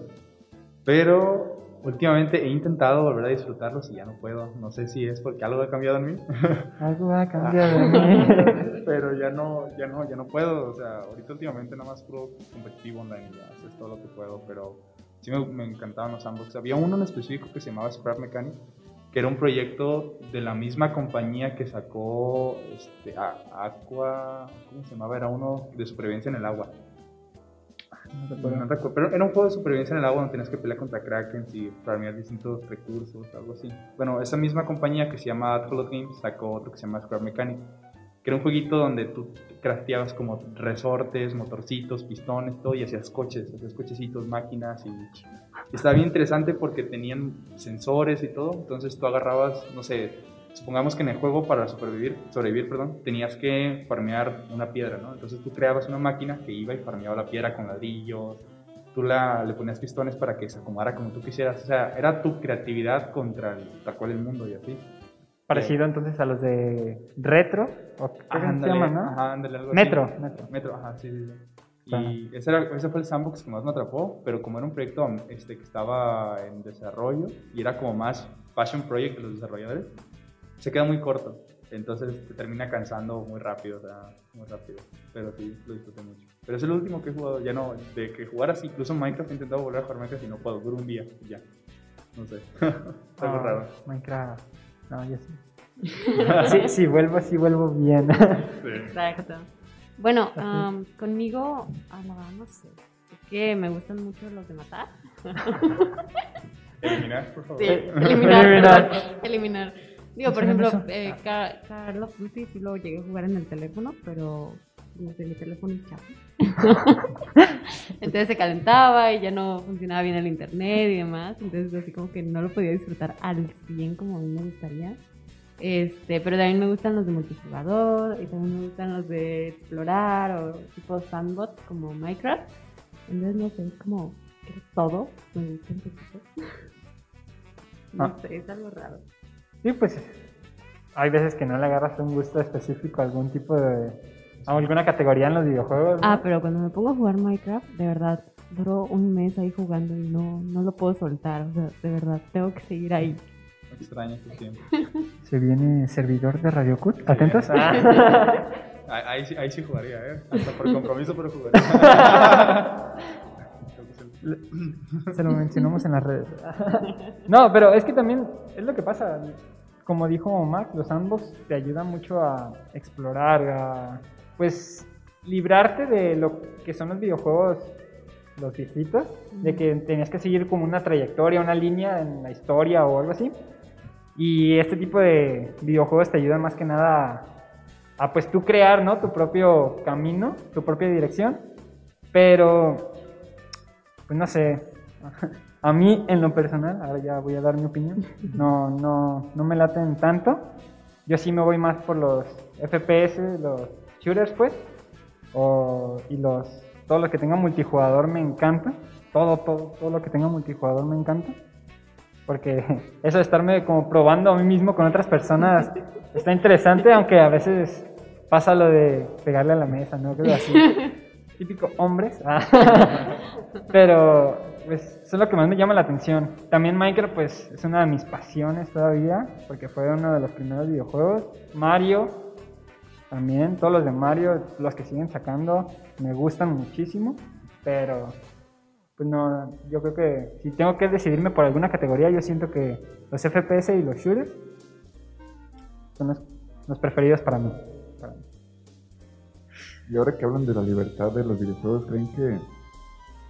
Pero últimamente he intentado volver a disfrutarlos y ya no puedo. No sé si es porque algo ha cambiado en mí. Algo va a cambiar de mí. pero ya no, ya no, ya no puedo. O sea, ahorita últimamente nada más puro competitivo online, ya haces todo lo que puedo, pero sí me, me encantaban los sandbox. Había uno en específico que se llamaba Scrap Mechanic, que era un proyecto de la misma compañía que sacó este, a- Aqua, ¿cómo se llamaba? Era uno de supervivencia en el agua. No recuerdo. pero era un juego de supervivencia en el agua donde tenías que pelear contra krakens y farmear distintos recursos, algo así. Bueno, esa misma compañía que se llama Adholot Games sacó otro que se llama Scrap Mechanic, que era un jueguito donde tú crafteabas como resortes, motorcitos, pistones, todo, y hacías coches, hacías cochecitos, máquinas, y estaba bien interesante porque tenían sensores y todo, entonces tú agarrabas, no sé, supongamos que en el juego para sobrevivir, sobrevivir perdón, tenías que farmear una piedra, ¿no? Entonces tú creabas una máquina que iba y farmeaba la piedra con ladrillos, tú la, le ponías pistones para que se acomodara como tú quisieras, o sea, era tu creatividad contra el, tal cual el mundo y así. Parecido entonces a los de Retro, o ¿qué Ajá, se ándale, llaman, no? ajá, ándale, algo así. Metro, Metro. Metro, ajá, sí, sí, sí. Y ese, era, ese fue el sandbox que más me atrapó, pero como era un proyecto este, que estaba en desarrollo y era como más passion project de los desarrolladores, se queda muy corto. Entonces te termina cansando muy rápido, o sea, muy rápido. Pero sí, lo disfruté mucho. Pero es el último que he jugado, ya no, de que jugar así, incluso Minecraft he intentado volver a jugar Minecraft y no puedo, dura un día y ya. No sé, está algo Ah, raro. Minecraft. No, yo sí. sí, sí, vuelvo, sí vuelvo bien. Sí. Exacto. Bueno, am, conmigo, ah, la verdad no sé. Es que me gustan mucho los de matar. Eliminar, por favor. Sí, eliminar. Eliminar. Digo, por ¿Mencionan ejemplo, eh, Ca- Call of Duty sí lo llegué a jugar en el teléfono, pero no sé, mi teléfono es chafa. Entonces se calentaba y ya no funcionaba bien el internet y demás. Entonces así como que no lo podía disfrutar al 100 como a mí me gustaría. Este, pero también me gustan los de multijugador y también me gustan los de explorar o tipo sandbox como Minecraft. Entonces no sé, es como que todo me gusta un poquito. No Ah. sé, es algo raro. Sí, pues hay veces que no le agarras un gusto específico a algún tipo de... a alguna categoría en los videojuegos. ¿no? Ah, pero cuando me pongo a jugar Minecraft, de verdad, duró un mes ahí jugando y no, no lo puedo soltar. O sea, de verdad, tengo que seguir ahí. Extraño tu tiempo. Se viene servidor de Radio Cut. ¿Atentos? Ahí, ahí sí- ahí sí jugaría, ¿eh? Hasta por compromiso, pero jugaría. Se lo mencionamos en las redes. No, pero es que también es lo que pasa. Como dijo Mac, los sandbox te ayudan mucho a explorar, a pues librarte de lo que son los videojuegos, los viejitos, de que tenías que seguir como una trayectoria, una línea en la historia o algo así. Y este tipo de videojuegos te ayudan más que nada a, a, pues tú crear, ¿no? Tu propio camino, tu propia dirección. Pero pues no sé. A mí, en lo personal, ahora ya voy a dar mi opinión, no, no, no me laten tanto. Yo sí me voy más por los FPS, los shooters, pues. O, y los, todo lo que tenga multijugador me encanta. Todo, todo, todo lo que tenga multijugador me encanta. Porque eso de estarme como probando a mí mismo con otras personas está interesante, aunque a veces pasa lo de pegarle a la mesa, ¿no? Creo así. Típico hombres. Ah. Pero pues eso es lo que más me llama la atención. También Minecraft pues es una de mis pasiones todavía, porque fue uno de los primeros videojuegos. Mario, también, todos los de Mario, los que siguen sacando, me gustan muchísimo, pero pues no, yo creo que si tengo que decidirme por alguna categoría, yo siento que los FPS y los shooters son los, preferidos para mí. para mí. Y ahora que hablan de la libertad de los videojuegos, ¿creen que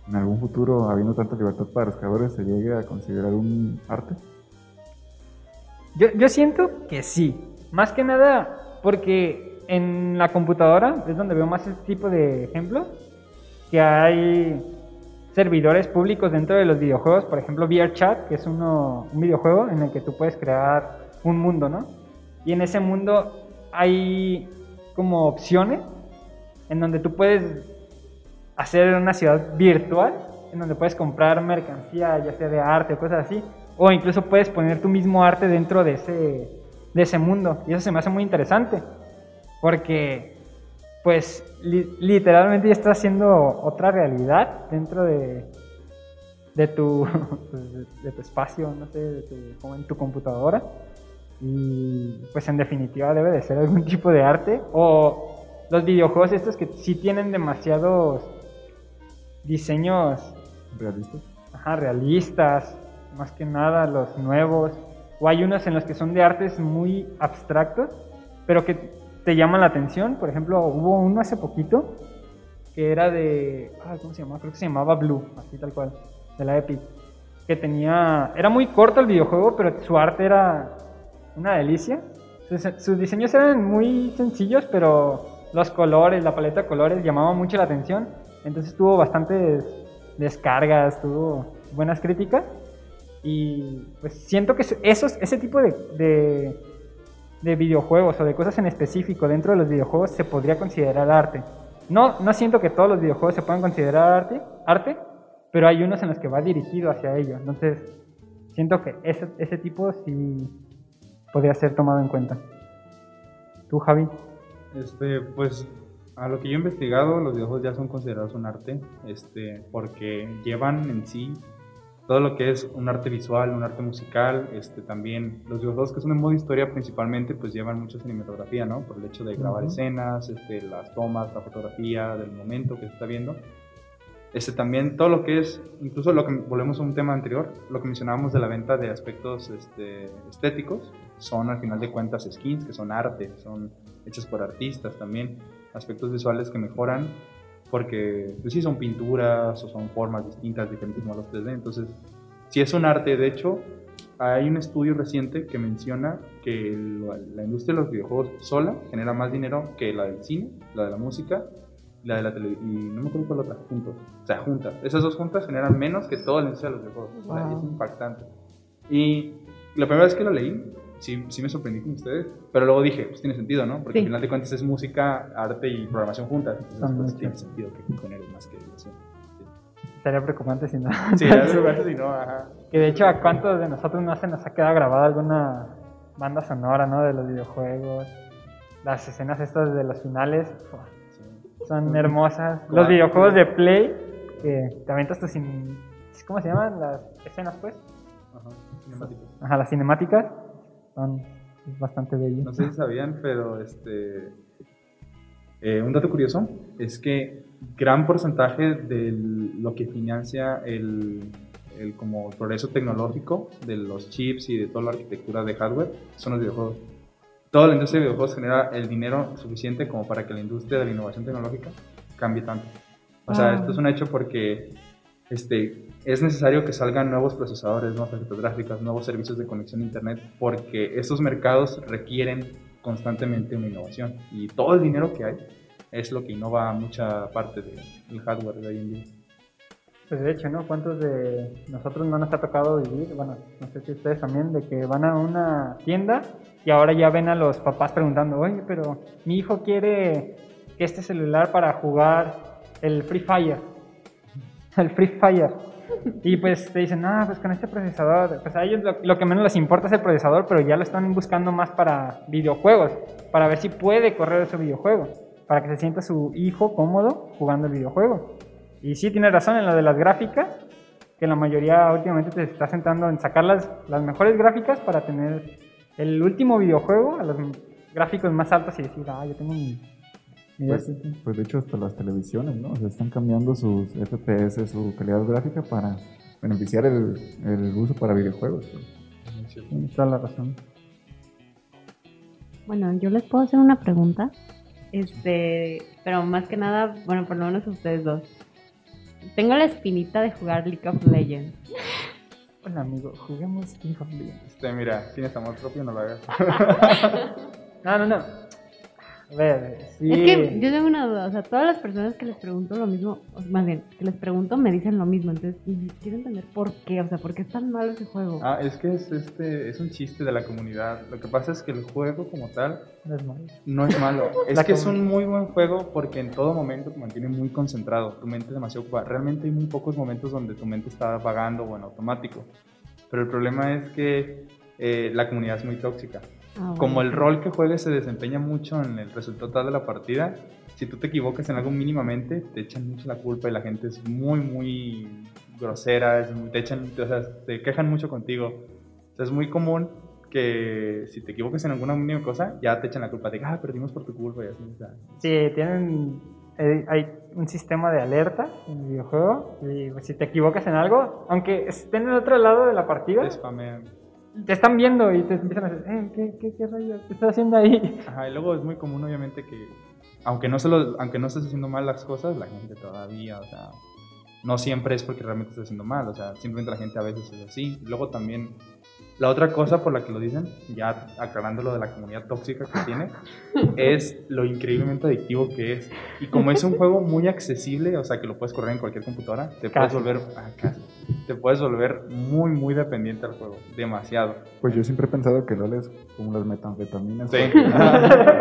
en algún futuro, habiendo tanta libertad para los creadores, se llegue a considerar un arte? Yo, siento que sí. Más que nada porque en la computadora es donde veo más este tipo de ejemplos. Que hay servidores públicos dentro de los videojuegos. Por ejemplo, VRChat, que es uno, un videojuego en el que tú puedes crear un mundo, ¿no? Y en ese mundo hay como opciones en donde tú puedes hacer una ciudad virtual en donde puedes comprar mercancía, ya sea de arte o cosas así, o incluso puedes poner tu mismo arte dentro de ese, de ese mundo. Y eso se me hace muy interesante, porque pues li- literalmente ya estás haciendo otra realidad dentro de, de, tu, pues, de, tu espacio, no sé, de tu- en tu computadora. Y pues en definitiva debe de ser algún tipo de arte. O los videojuegos estos que sí tienen demasiados diseños ¿Realistas? ajá, realistas, más que nada los nuevos. O hay unos en los que son de artes muy abstractos, pero que te llaman la atención. Por ejemplo, hubo uno hace poquito que era de. ay, ¿Cómo se llamaba? Creo que se llamaba Blue, así tal cual, de la Epic. Que tenía. Era muy corto el videojuego, pero su arte era una delicia. Sus, sus diseños eran muy sencillos, pero los colores, la paleta de colores llamaban mucho la atención. Entonces tuvo bastantes descargas, tuvo buenas críticas. Y pues siento que esos, ese tipo de, de, de videojuegos o de cosas en específico dentro de los videojuegos se podría considerar arte. No, no siento que todos los videojuegos se puedan considerar arte, arte, pero hay unos en los que va dirigido hacia ello. Entonces, siento que ese, ese tipo sí podría ser tomado en cuenta. ¿Tú, Javi? Este, pues a lo que yo he investigado, los videojuegos ya son considerados un arte, este, porque llevan en sí todo lo que es un arte visual, un arte musical, este, también los videojuegos que son en modo historia principalmente, pues llevan mucha cinematografía, ¿no? Por el hecho de grabar Ujú. escenas, este, las tomas, la fotografía del momento que se está viendo. Este, también todo lo que es, incluso lo que volvemos a un tema anterior, lo que mencionábamos de la venta de aspectos este, estéticos, son al final de cuentas skins, que son arte, son hechas por artistas también, aspectos visuales que mejoran, porque pues sí son pinturas o son formas distintas, diferentes modelos 3D, entonces si es un arte, de hecho, hay un estudio reciente que menciona que el- la industria de los videojuegos sola genera más dinero que la del cine, la de la música la de la televisión, y no me acuerdo cuál otra, juntos. O sea, juntas. Esas dos juntas generan menos que toda la industria de los videojuegos. O sea, Wow. es impactante. Y la primera vez que lo leí, sí, sí me sorprendí con ustedes, pero luego dije, pues tiene sentido, ¿no? Porque Sí. al final de cuentas es música, arte y programación juntas. Entonces, pues tiene sentido que genere más que eso. Estaría preocupante si no. Sí, sí lugar si no, ajá. Que de hecho, ¿a cuántos de nosotros no se nos ha quedado grabada alguna banda sonora, ¿no? De los videojuegos. Las escenas estas de los finales son hermosas. Los videojuegos de Play, que te aventas tus... cin- ¿Cómo se llaman? Las escenas, pues. Ajá, cinemático. Ajá, las cinemáticas. Son bastante bellas. No sé si sabían, pero este, eh, un dato curioso es que gran porcentaje de lo que financia el, el como progreso tecnológico de los chips y de toda la arquitectura de hardware son los videojuegos. Toda la industria de videojuegos genera el dinero suficiente como para que la industria de la innovación tecnológica cambie tanto. O sea, Ah. esto es un hecho porque este, es necesario que salgan nuevos procesadores, nuevas tarjetas gráficas, nuevos servicios de conexión a Internet, porque estos mercados requieren constantemente una innovación. Y todo el dinero que hay es lo que innova mucha parte de- del hardware de hoy en día. Pues de hecho, ¿no? ¿Cuántos de nosotros no nos ha tocado vivir? Bueno, no sé si ustedes también, de que van a una tienda y ahora ya ven a los papás preguntando, oye, pero mi hijo quiere este celular para jugar el Free Fire. El Free Fire. Y pues te dicen, ah, pues con este procesador, pues a ellos lo, que menos les importa es el procesador, pero ya lo están buscando más para videojuegos, para ver si puede correr ese videojuego, para que se sienta su hijo cómodo jugando el videojuego. Y sí, tiene razón en lo de las gráficas, que la mayoría últimamente te está centrando en sacar las, las mejores gráficas para tener el último videojuego a los gráficos más altos y decir, ah, yo tengo mi... Pues, este". pues de hecho hasta las televisiones, ¿no? O sea, están cambiando sus FPS, su calidad gráfica para beneficiar el, el uso para videojuegos. Tienes toda la razón. Bueno, yo les puedo hacer una pregunta. Este, pero más que nada, bueno, por lo menos ustedes dos. Tengo la espinita de jugar League of Legends. Hola amigo, juguemos League of Legends. Este, mira, tienes amor propio, no lo hagas. No, no, no. A ver, sí. Es que yo tengo una duda, o sea, todas las personas que les pregunto lo mismo, o más bien, que les pregunto me dicen lo mismo, entonces y quiero entender por qué, o sea, por qué es tan malo ese juego. Ah, es que es, este, es un chiste de la comunidad. Lo que pasa es que el juego como tal No es malo. no es malo. Es La que es un muy buen juego porque en todo momento te mantiene muy concentrado. Tu mente es demasiado ocupada. Realmente hay muy pocos momentos donde tu mente está vagando o en automático. Pero el problema es que eh, la comunidad es muy tóxica. Ah, bueno. Como el rol que juegues se desempeña mucho en el resultado total de la partida, si tú te equivocas en algo mínimamente, te echan mucho la culpa y la gente es muy, muy grosera, es muy- te, echan, o sea, te quejan mucho contigo. O sea, es muy común que si te equivocas en alguna mínima cosa, ya te echan la culpa de que, ah, perdimos por tu culpa y así. O sea, Sí, tienen. eh, hay un sistema de alerta en el videojuego. Y pues, si te equivocas en algo, aunque estén en el otro lado de la partida, te spamean. Te están viendo y te empiezan a decir, eh, ¿qué, qué, qué rollo? ¿Qué estás haciendo ahí? Ajá, y luego es muy común, obviamente, que aunque no, se lo- aunque no estés haciendo mal las cosas, la gente todavía, o sea, no siempre es porque realmente estés haciendo mal, o sea, simplemente la gente a veces es así. Luego también, la otra cosa por la que lo dicen, ya aclarando lo de la comunidad tóxica que tiene, es lo increíblemente adictivo que es. Y como es un juego muy accesible, o sea, que lo puedes correr en cualquier computadora, te puedes Casi. volver, ah, casi. Te puedes volver muy, muy dependiente al juego, demasiado. Pues yo siempre he pensado que LOL es como las metanfetaminas. Sí.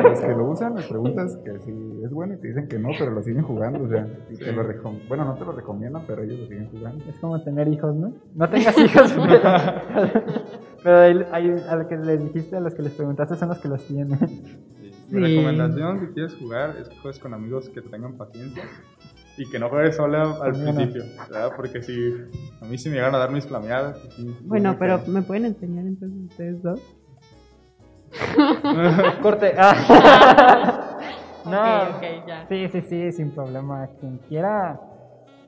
Los que lo usan les preguntas que si es bueno y te dicen que no, pero lo siguen jugando. O sea, y te lo recom- bueno, no te lo recomiendan, pero ellos lo siguen jugando. Es como tener hijos, ¿no? No tengas hijos. Pero hay, hay- a lo que les dijiste, a los que les preguntaste son los que los tienen. Mi Sí. recomendación si quieres jugar es que juegues con amigos que tengan paciencia y que no juegues sola al no. principio, ¿verdad? Porque si a mí se me llegaron a dar mis flameadas. pues sí, Bueno, pero feo. ¿me pueden enseñar entonces ustedes dos? Corte. Ah. no. Ya. Sí, sí, sí, sin problema. Quien quiera,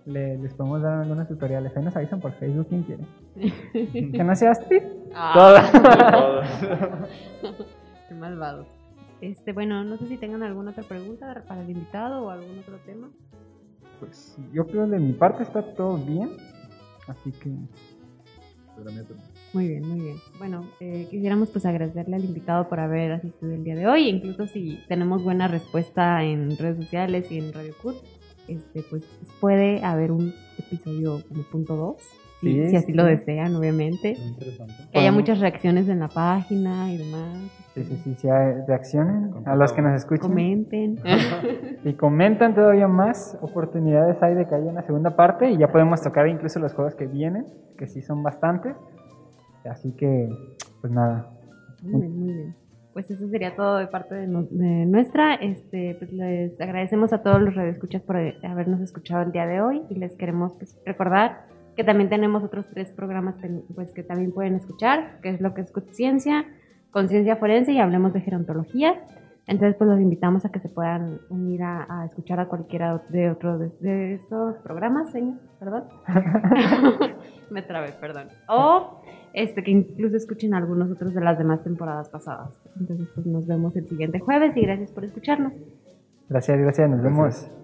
le- les podemos dar algunos tutoriales. Ahí nos avisan por Facebook, quien quiere. que no sea Astrid. Ah, Todos. qué malvado. Este, bueno, no sé si tengan alguna otra pregunta para el invitado o algún otro tema. Pues yo creo de mi parte está todo bien. Así que. Muy bien, muy bien. Bueno, eh, quisiéramos pues agradecerle al invitado por haber asistido el día de hoy. Incluso si tenemos buena respuesta en redes sociales y en Radio Cut, este, pues puede haber un episodio como punto 2, si, Sí, si así sí. lo desean, obviamente. Muy interesante. Que haya muchas reacciones en la página y demás. sí, sí, sí, sí, reaccionen a los que nos escuchan. Comenten. Y comentan todavía más oportunidades hay de que haya una segunda parte y ya podemos tocar incluso los juegos que vienen, que sí son bastantes. Así que, pues nada. Muy bien, muy bien. Pues eso sería todo de parte de, no- de nuestra. Este, pues les agradecemos a todos los radioescuchas por habernos escuchado el día de hoy y les queremos pues, recordar que también tenemos otros tres programas pues, que también pueden escuchar, que es lo que es Ciencia, Conciencia Forense y Hablemos de Gerontología. Entonces, pues los invitamos a que se puedan unir a, a escuchar a cualquiera de otros de, de estos programas, señor, perdón. Me trabé, perdón. O este, que incluso escuchen algunos otros de las demás temporadas pasadas. Entonces, pues nos vemos el siguiente jueves y gracias por escucharnos. Gracias, gracias, nos Gracias. vemos.